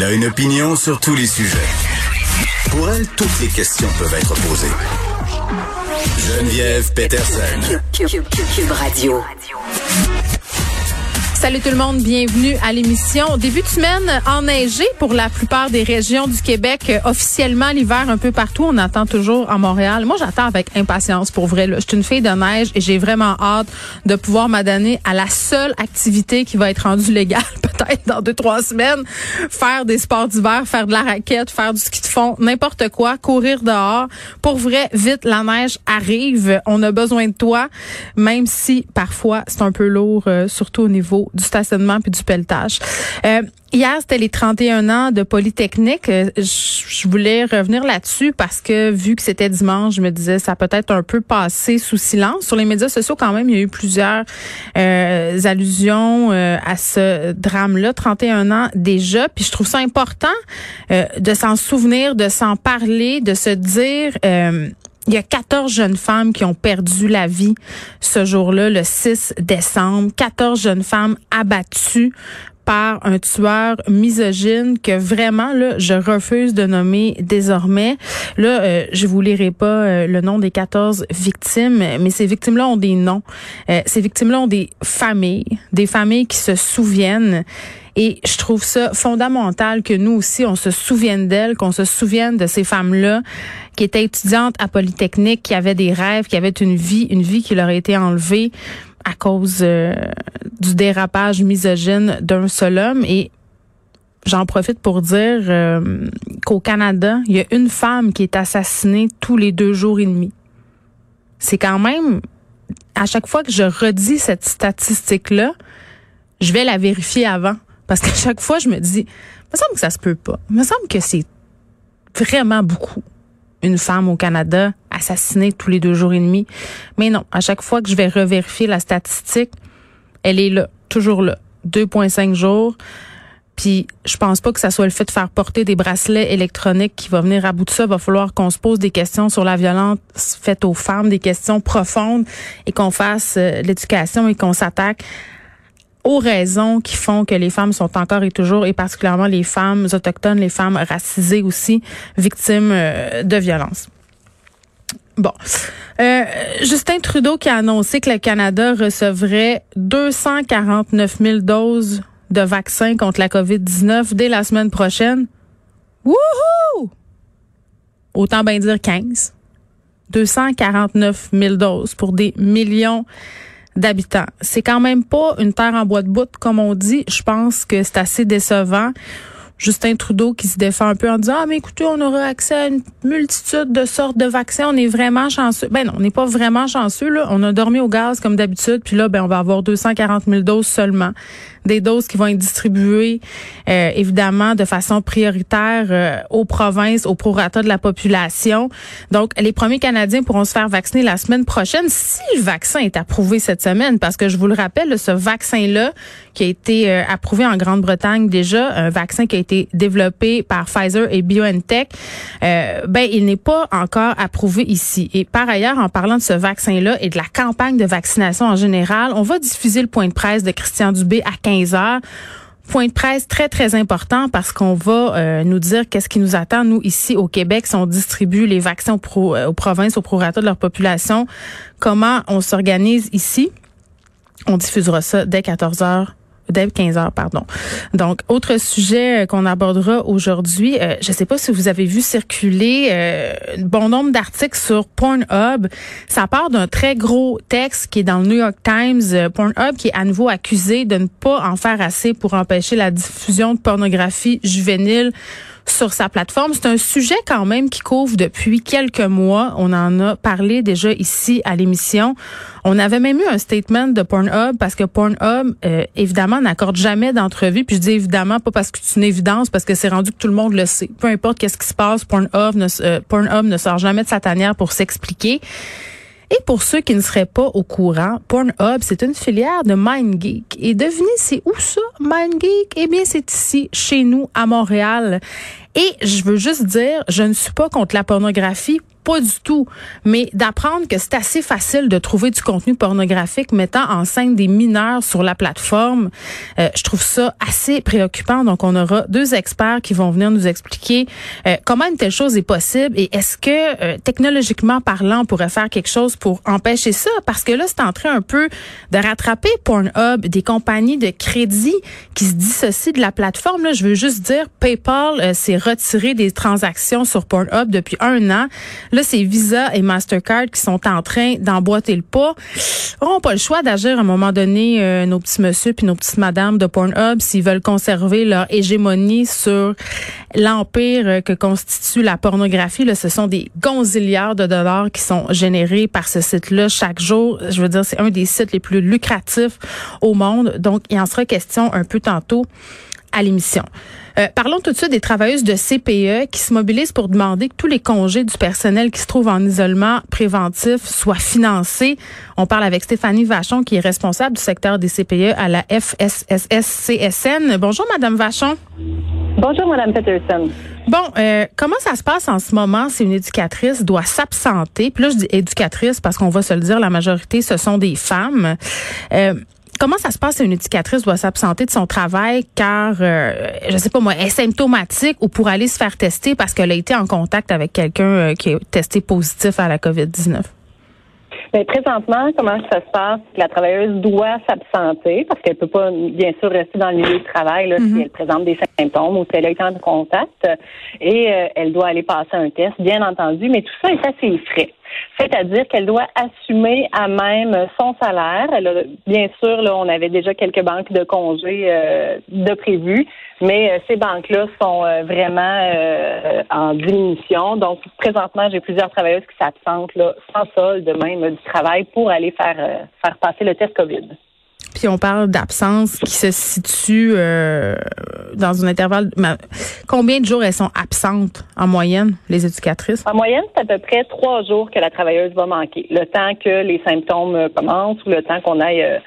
Elle a une opinion sur tous les sujets. Pour elle, toutes les questions peuvent être posées. Geneviève Peterson. Cube Radio. Salut tout le monde, bienvenue à l'émission. Début de semaine enneigé pour la plupart des régions du Québec. Officiellement, l'hiver un peu partout, on attend toujours à Montréal. Moi, j'attends avec impatience pour vrai. Je suis une fille de neige et j'ai vraiment hâte de pouvoir m'adonner à la seule activité qui va être rendue légale peut-être dans deux, trois semaines. Faire des sports d'hiver, faire de la raquette, faire du ski de fond, n'importe quoi, courir dehors. Pour vrai, vite, la neige arrive. On a besoin de toi, même si parfois c'est un peu lourd, euh, surtout au niveau du stationnement puis du pelletage. Euh, hier, c'était les 31 ans de Polytechnique. Euh, je voulais revenir là-dessus parce que vu que c'était dimanche, je me disais ça peut être un peu passé sous silence. Sur les médias sociaux, quand même, il y a eu plusieurs euh, allusions à ce drame-là, 31 ans déjà. Puis je trouve ça important de s'en souvenir, de s'en parler, de se dire il y a 14 jeunes femmes qui ont perdu la vie ce jour-là, le 6 décembre. 14 jeunes femmes abattues par un tueur misogyne que vraiment là je refuse de nommer désormais. Là euh, je vous lirai pas euh, le nom des 14 victimes mais ces victimes-là ont des noms. Euh, ces victimes-là ont des familles, des familles qui se souviennent et je trouve ça fondamental que nous aussi, on se souvienne d'elles, qu'on se souvienne de ces femmes-là qui étaient étudiantes à Polytechnique, qui avaient des rêves, qui avaient une vie, une vie qui leur a été enlevée à cause euh, du dérapage misogyne d'un seul homme. Et j'en profite pour dire euh, qu'au Canada, il y a une femme qui est assassinée tous les deux jours et demi. C'est quand même, à chaque fois que je redis cette statistique-là, je vais la vérifier avant. Parce qu'à chaque fois, je me dis, il me semble que ça se peut pas. Il me semble que c'est vraiment beaucoup une femme au Canada assassinée tous les deux jours et demi. Mais non, à chaque fois que je vais revérifier la statistique, elle est là, toujours là. 2,5 jours. Puis je pense pas que ça soit le fait de faire porter des bracelets électroniques qui va venir à bout de ça. Va falloir qu'on se pose des questions sur la violence faite aux femmes, des questions profondes et qu'on fasse euh, l'éducation et qu'on s'attaque aux raisons qui font que les femmes sont encore et toujours, et particulièrement les femmes autochtones, les femmes racisées aussi, victimes euh, de violences. Bon. Euh, Justin Trudeau qui a annoncé que le Canada recevrait 249 000 doses de vaccins contre la COVID-19 dès la semaine prochaine. Wouhou! Autant bien dire 15. 249 000 doses pour des millions d'habitants. C'est quand même pas une terre en bois de bout, comme on dit. Je pense que c'est assez décevant. Justin Trudeau qui se défend un peu en disant ah mais écoutez on aura accès à une multitude de sortes de vaccins on est vraiment chanceux. Ben non on n'est pas vraiment chanceux là. On a dormi au gaz comme d'habitude puis là ben on va avoir 240 000 doses seulement. Des doses qui vont être distribuées euh, évidemment de façon prioritaire euh, aux provinces au prorata de la population. Donc les premiers Canadiens pourront se faire vacciner la semaine prochaine si le vaccin est approuvé cette semaine. Parce que je vous le rappelle ce vaccin là qui a été euh, approuvé en Grande-Bretagne déjà un vaccin qui a été développé par Pfizer et BioNTech, euh, ben il n'est pas encore approuvé ici. Et par ailleurs, en parlant de ce vaccin-là et de la campagne de vaccination en général, on va diffuser le point de presse de Christian Dubé à 15 heures. Point de presse très, très important parce qu'on va euh, nous dire qu'est-ce qui nous attend, nous, ici au Québec, si on distribue les vaccins aux, pro, euh, aux provinces, prorata de leur population, comment on s'organise ici? On diffusera ça dès 14 heures dès 15 heures, pardon. Donc, autre sujet euh, qu'on abordera aujourd'hui, euh, je ne sais pas si vous avez vu circuler euh, bon nombre d'articles sur Pornhub. Ça part d'un très gros texte qui est dans le New York Times. Pornhub qui est à nouveau accusé de ne pas en faire assez pour empêcher la diffusion de pornographie juvénile sur sa plateforme. C'est un sujet quand même qui couvre depuis quelques mois. On en a parlé déjà ici à l'émission. On avait même eu un statement de Pornhub parce que Pornhub, euh, évidemment, n'accorde jamais d'entrevue. Puis je dis évidemment pas parce que c'est une évidence, parce que c'est rendu que tout le monde le sait. Peu importe qu'est-ce qui se passe, Pornhub ne, euh, Pornhub ne sort jamais de sa tanière pour s'expliquer. Et pour ceux qui ne seraient pas au courant, Pornhub, c'est une filière de MindGeek. Et devinez, c'est où ça, MindGeek? Eh bien, c'est ici, chez nous, à Montréal. Et je veux juste dire, je ne suis pas contre la pornographie pas du tout. Mais d'apprendre que c'est assez facile de trouver du contenu pornographique mettant en scène des mineurs sur la plateforme, euh, je trouve ça assez préoccupant. Donc, on aura deux experts qui vont venir nous expliquer euh, comment une telle chose est possible et est-ce que, euh, technologiquement parlant, on pourrait faire quelque chose pour empêcher ça? Parce que là, c'est en train un peu de rattraper Pornhub, des compagnies de crédit qui se dissocient de la plateforme. Là, je veux juste dire, PayPal s'est retiré des transactions sur Pornhub depuis un an. C'est Visa et Mastercard qui sont en train d'emboîter le pas. Ils n'auront pas le choix d'agir à un moment donné, euh, nos petits monsieur puis nos petites madames de Pornhub, s'ils veulent conserver leur hégémonie sur l'empire euh, que constitue la pornographie. Là, ce sont des gonzillards de dollars qui sont générés par ce site-là chaque jour. Je veux dire, c'est un des sites les plus lucratifs au monde. Donc, il en sera question un peu tantôt à l'émission. Euh, parlons tout de suite des travailleuses de CPE qui se mobilisent pour demander que tous les congés du personnel qui se trouve en isolement préventif soient financés. On parle avec Stéphanie Vachon, qui est responsable du secteur des CPE à la FSSS-CSN. Bonjour, Madame Vachon. Bonjour, Madame Peterson. Bon, euh, comment ça se passe en ce moment si une éducatrice doit s'absenter? Puis là, je dis éducatrice parce qu'on va se le dire, la majorité, ce sont des femmes. Euh, Comment ça se passe si une éducatrice doit s'absenter de son travail car, euh, je sais pas moi, est symptomatique ou pour aller se faire tester parce qu'elle a été en contact avec quelqu'un euh, qui est testé positif à la COVID-19? Bien, présentement, comment ça se passe? La travailleuse doit s'absenter parce qu'elle peut pas, bien sûr, rester dans le milieu du travail là, si mm-hmm. elle présente des symptômes ou si elle a été en contact. Et euh, elle doit aller passer un test, bien entendu, mais tout ça est assez frais. C'est-à-dire qu'elle doit assumer à même son salaire. Elle bien sûr, là, on avait déjà quelques banques de congés euh, de prévues, mais euh, ces banques-là sont euh, vraiment en diminution. Donc, présentement, j'ai plusieurs travailleuses qui s'absentent sans solde même du travail pour aller faire, faire passer le test COVID. Puis on parle d'absence qui se situe euh, dans un intervalle. Combien de jours elles sont absentes en moyenne, les éducatrices? En moyenne, c'est à peu près trois jours que la travailleuse va manquer. Le temps que les symptômes euh, commencent ou le temps qu'on aille euh,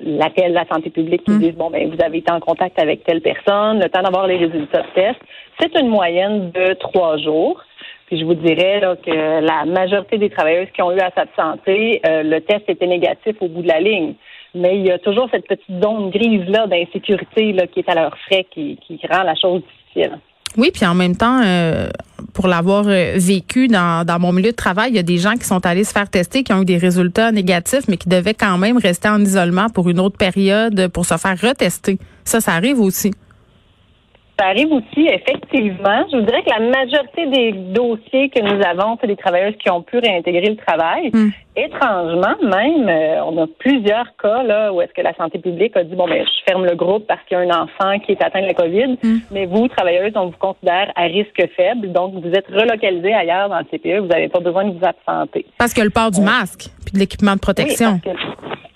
l'appel de la santé publique qui mmh. dit bon ben vous avez été en contact avec telle personne, le temps d'avoir les résultats de test. C'est une moyenne de trois jours. Puis je vous dirais que la majorité des travailleuses qui ont eu à s'absenter, le test était négatif au bout de la ligne mais il y a toujours cette petite zone grise-là d'insécurité qui est à leur frais, qui, qui rend la chose difficile. Oui, puis en même temps, euh, pour l'avoir euh, vécu dans, dans mon milieu de travail, il y a des gens qui sont allés se faire tester, qui ont eu des résultats négatifs, mais qui devaient quand même rester en isolement pour une autre période pour se faire retester. Ça, ça arrive aussi. Ça arrive aussi, effectivement. Je vous dirais que la majorité des dossiers que nous avons, c'est des travailleuses qui ont pu réintégrer le travail. Hmm. Étrangement, même, euh, on a plusieurs cas là où est-ce que la santé publique a dit bon ben je ferme le groupe parce qu'il y a un enfant qui est atteint de la COVID, hmm. mais vous, travailleuses, on vous considère à risque faible, donc vous êtes relocalisé ailleurs dans le CPE, vous n'avez pas besoin de vous absenter. Parce que le port du masque puis de l'équipement de protection.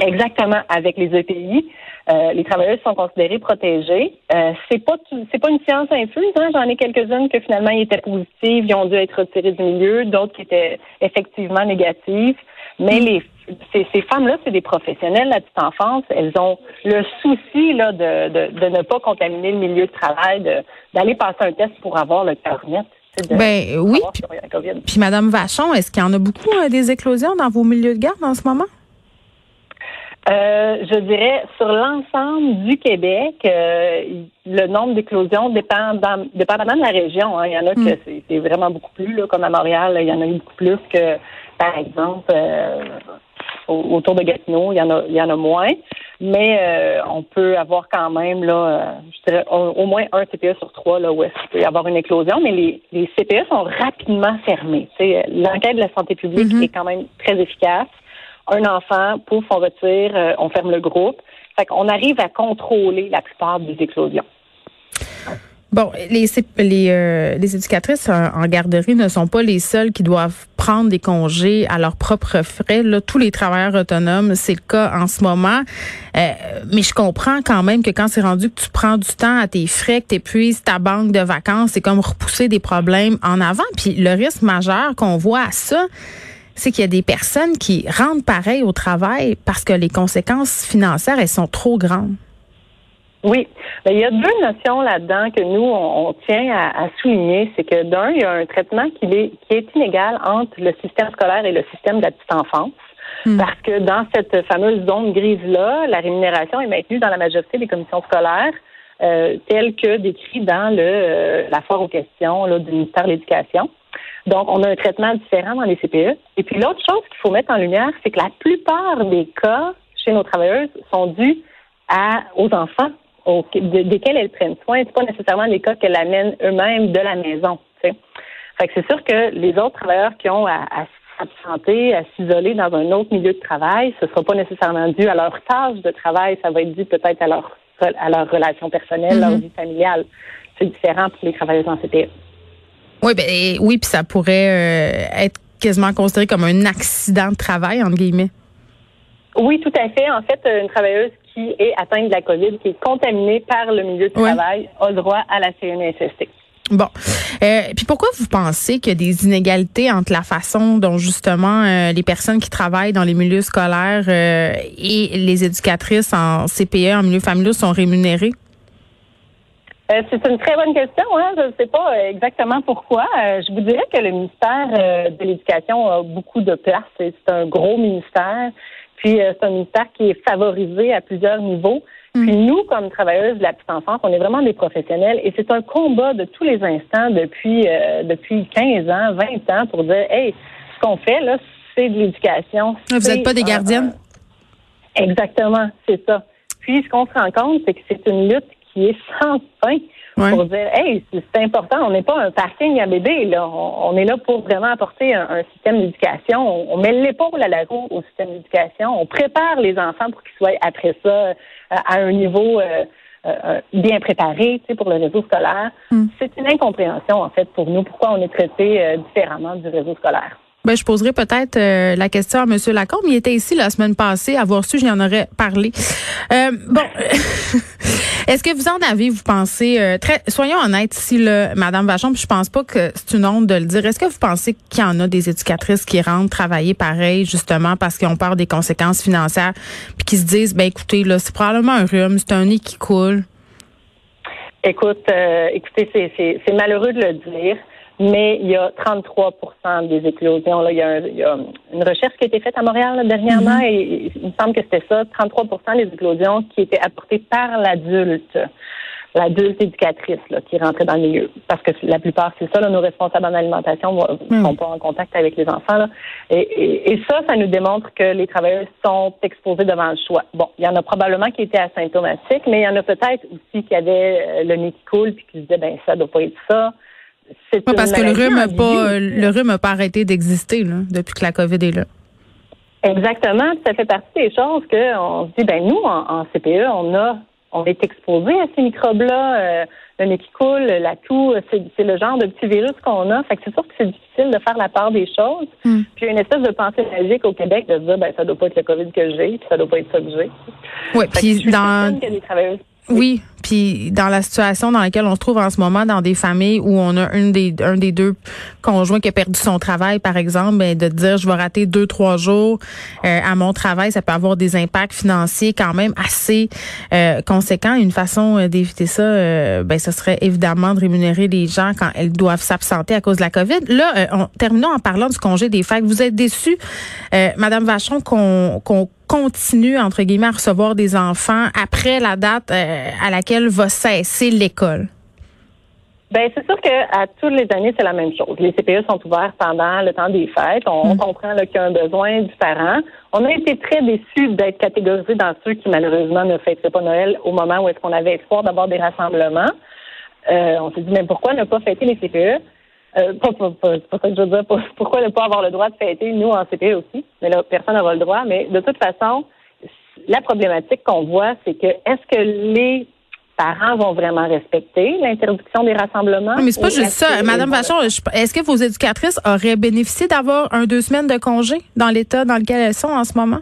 exactement, avec les EPI. Euh, les travailleurs sont considérés protégés. Euh, c'est pas c'est pas une science infuse. Hein. J'en ai quelques-unes que finalement ils étaient positives, ils ont dû être retirées du milieu, d'autres qui étaient effectivement négatives. Mais les ces, ces femmes-là, c'est des professionnels la petite enfance. Elles ont le souci là de, de, de ne pas contaminer le milieu de travail, d'aller passer un test pour avoir le cœur net. Ben oui. Puis, puis Madame Vachon, est-ce qu'il y en a beaucoup euh, des éclosions dans vos milieux de garde en ce moment? Euh, je dirais sur l'ensemble du Québec, euh, le nombre d'éclosions dépend dépendamment de la région. Hein. Il y en a que hmm. c'est vraiment beaucoup plus, là, comme à Montréal, il y en a eu beaucoup plus que, par exemple, euh, autour de Gatineau, il y en a, il y en a moins. Mais on peut avoir quand même là, je dirais au, moins un CPE sur trois là où il peut y avoir une éclosion, mais les, les CPE sont rapidement fermés. L'enquête de la santé publique mm-hmm. est quand même très efficace un enfant, pouf, on retire, euh, on ferme le groupe. Fait qu'on arrive à contrôler la plupart des éclosions. Bon, les les, euh, les éducatrices en, garderie ne sont pas les seules qui doivent prendre des congés à leurs propres frais. Là, tous les travailleurs autonomes, c'est le cas en ce moment. Euh, mais je comprends quand même que quand c'est rendu que tu prends du temps à tes frais, que tu épuises ta banque de vacances, c'est comme repousser des problèmes en avant. Puis le risque majeur qu'on voit à ça, c'est qu'il y a des personnes qui rentrent pareil au travail parce que les conséquences financières, elles sont trop grandes. Oui. Ben, il y a deux notions là-dedans que nous, on, tient à, souligner. C'est que d'un, il y a un traitement qui est, qui est inégal entre le système scolaire et le système de la petite enfance. Hmm. Parce que dans cette fameuse zone grise-là, la rémunération est maintenue dans la majorité des commissions scolaires, euh, telle que décrit dans le euh, la foire aux questions là, du ministère de l'Éducation. Donc, on a un traitement différent dans les CPE. Et puis, l'autre chose qu'il faut mettre en lumière, c'est que la plupart des cas chez nos travailleuses sont dus à, aux enfants desquels elles prennent soin. C'est pas nécessairement les cas qu'elles amènent eux-mêmes de la maison. Fait que c'est sûr que les autres travailleurs qui ont à, à s'absenter, à s'isoler dans un autre milieu de travail, ce ne sera pas nécessairement dû à leur tâche de travail, ça va être dû peut-être à leur à leur relation personnelle, leur mm-hmm. vie familiale. C'est différent pour les travailleurs en CPE. Oui, ben oui, puis ça pourrait euh, être quasiment considéré comme un accident de travail, entre guillemets. Oui, tout à fait. En fait, une travailleuse qui est atteinte de la COVID, qui est contaminée par le milieu de travail, a droit à la CNSST. Bon. Euh, puis pourquoi vous pensez qu'il y a des inégalités entre la façon dont justement euh, les personnes qui travaillent dans les milieux scolaires euh, et les éducatrices en CPE, en milieu familial, sont rémunérées? Euh, c'est une très bonne question. Hein? Je ne sais pas exactement pourquoi. je vous dirais que le ministère de l'Éducation a beaucoup de place. C'est un gros ministère. Puis euh, c'est un ministère qui est favorisé à plusieurs niveaux. Mm. Puis nous, comme travailleuses de la petite enfance, on est vraiment des professionnels et c'est un combat de tous les instants depuis euh, depuis 15 ans, 20 ans pour dire hey, ce qu'on fait là, c'est de l'éducation. Vous n'êtes pas des gardiennes? exactement, c'est ça. Puis ce qu'on se rend compte, c'est que c'est une lutte qui est sans fin pour dire hey c'est important on n'est pas un parking à bébé là. On, est là pour vraiment apporter un, système d'éducation. On, met l'épaule à la roue au système d'éducation. On prépare les enfants pour qu'ils soient après ça euh, à un niveau euh, euh, bien préparé tu sais, pour le réseau scolaire. Hmm. c'est une incompréhension en fait pour nous pourquoi on est traité différemment du réseau scolaire ben, je poserai peut-être euh, la question à M. Lacombe. Il était ici la semaine passée. Avoir su, j'y en aurais parlé. Euh, bon, est-ce que vous en avez, vous pensez, euh, très, soyons honnêtes ici, là, Madame Vachon, puis je pense pas que c'est une honte de le dire. Est-ce que vous pensez qu'il y en a des éducatrices qui rentrent travailler pareil, justement, parce qu'ils ont peur des conséquences financières, puis qui se disent, ben écoutez, là, c'est probablement un rhume, c'est un nez qui coule? Écoute, écoutez, c'est malheureux de le dire mais il y a 33% des éclosions. Là. Il, y a il, y a une recherche qui a été faite à Montréal dernièrement mm-hmm. et il me semble que c'était ça, 33% des éclosions qui étaient apportées par l'adulte, l'adulte éducatrice là, qui rentrait dans le milieu. Parce que la plupart, c'est ça, là, nos responsables en alimentation ne mm. sont pas en contact avec les enfants. Là. Et, et, ça, ça nous démontre que les travailleurs sont exposés devant le choix. Bon, il y en a probablement qui étaient asymptomatiques, mais il y en a peut-être aussi qui avaient euh, le nez qui coule puis qui se disaient, ben ça doit pas être ça parce que le rhume n'a pas, le rhume pas arrêté d'exister depuis que la COVID est là. Exactement. Ça fait partie des choses qu'on se dit, ben nous, en, CPE, on a on est exposé à ces microbes-là, euh, le nez qui coule, la toux, c'est le genre de petit virus qu'on a. Fait que c'est sûr que c'est difficile de faire la part des choses. Hmm. Puis il y a une espèce de pensée magique au Québec de se dire, ben ça doit pas être le COVID que j'ai, puis ça doit pas être ça que j'ai. Oui, puis dans... Oui, puis dans la situation dans laquelle on se trouve en ce moment, dans des familles où on a une des, un des deux conjoints qui a perdu son travail, par exemple, ben, de dire je vais rater deux, trois jours euh, à mon travail, ça peut avoir des impacts financiers quand même assez euh, conséquents. Une façon euh, d'éviter ça, euh, ben, ce serait évidemment de rémunérer les gens quand elles doivent s'absenter à cause de la COVID. Là, on, terminons en parlant du congé des fêtes. Vous êtes déçu, Madame Vachon, qu'on qu'on continue, entre guillemets, à recevoir des enfants après la date euh, à laquelle va cesser l'école? Ben c'est sûr qu'à toutes les années, c'est la même chose. Les CPE sont ouverts pendant le temps des fêtes. On, mm. comprend qu'il y a un besoin différent. On a été très déçus d'être catégorisés dans ceux qui, malheureusement, ne fêteraient pas Noël au moment où est-ce qu'on avait espoir d'avoir des rassemblements. Euh, on s'est dit, mais pourquoi ne pas fêter les CPE? Euh, pas, pas, pas, pas, ça que je veux dire. Pourquoi ne pas avoir le droit de fêter, nous, en CPE aussi? Mais là, personne n'aura le droit. Mais de toute façon, la problématique qu'on voit, c'est que est-ce que les parents vont vraiment respecter l'interdiction des rassemblements. mais c'est pas juste ça. Madame Vachon, est-ce que vos éducatrices auraient bénéficié d'avoir un deux semaines de congé dans l'état dans lequel elles sont en ce moment?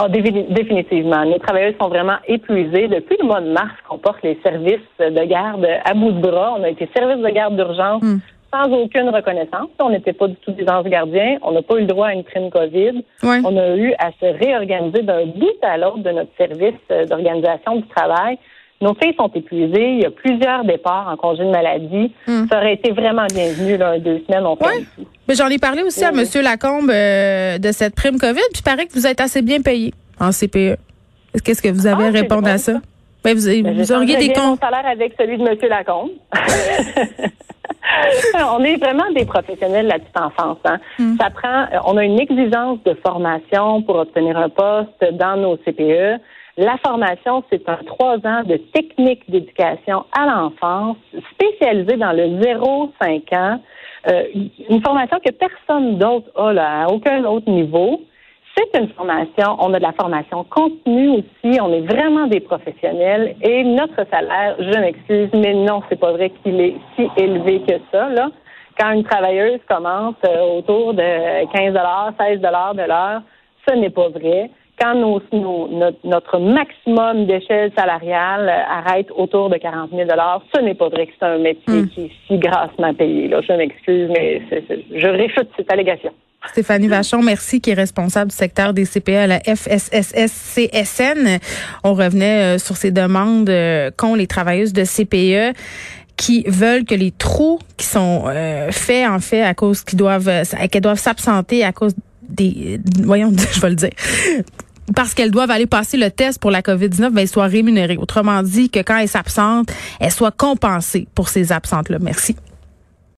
Oh, définitivement. Les travailleurs sont vraiment épuisés. Depuis le mois de mars qu'on porte les services de garde à bout de bras, on a été service de garde d'urgence hmm. sans aucune reconnaissance. On n'était pas du tout des anges gardiens. On n'a pas eu le droit à une prime COVID. On a eu à se réorganiser d'un bout à l'autre de notre service d'organisation du travail. Nos filles sont épuisées. Il y a plusieurs départs en congé de maladie. Hmm. Ça aurait été vraiment bienvenu, là, deux semaines, on fait Mais j'en ai parlé aussi à M. Lacombe euh, de cette prime COVID, puis il paraît que vous êtes assez bien payé en CPE. Qu'est-ce que vous avez à ah, répondre à ça? Ben, vous, ben, vous auriez des comptes. salaire avec celui de M. Lacombe. on est vraiment des professionnels de la petite enfance. Hein. Hmm. Ça prend, on a une exigence de formation pour obtenir un poste dans nos CPE. La formation, c'est un trois ans de technique d'éducation à l'enfance spécialisée dans le 0-5 ans. Euh, une formation que personne d'autre a là, à aucun autre niveau. C'est une formation, on a de la formation continue aussi, on est vraiment des professionnels et notre salaire, je m'excuse, mais non, c'est pas vrai qu'il est si élevé que ça. Là. Quand une travailleuse commence euh, autour de 15 16 de l'heure, ce n'est pas vrai quand notre, maximum d'échelle salariale euh, arrête autour de 40 000 ce n'est pas vrai que c'est un métier hmm. qui est si grassement payé. Là. Je m'excuse, mais je réfute cette allégation. Stéphanie Vachon, merci, qui est responsable du secteur des CPE à la FSSS-CSN. On revenait euh, sur ces demandes euh, qu'ont les travailleuses de CPE qui veulent que les trous qui sont faits en fait à cause qu'ils doivent qu'elles doivent s'absenter à cause des voyons je vais le dire parce qu'elles doivent aller passer le test pour la COVID-19, ben, soient rémunérées. Autrement dit, que quand elles s'absentent, elles soient compensées pour ces absentes-là. Merci.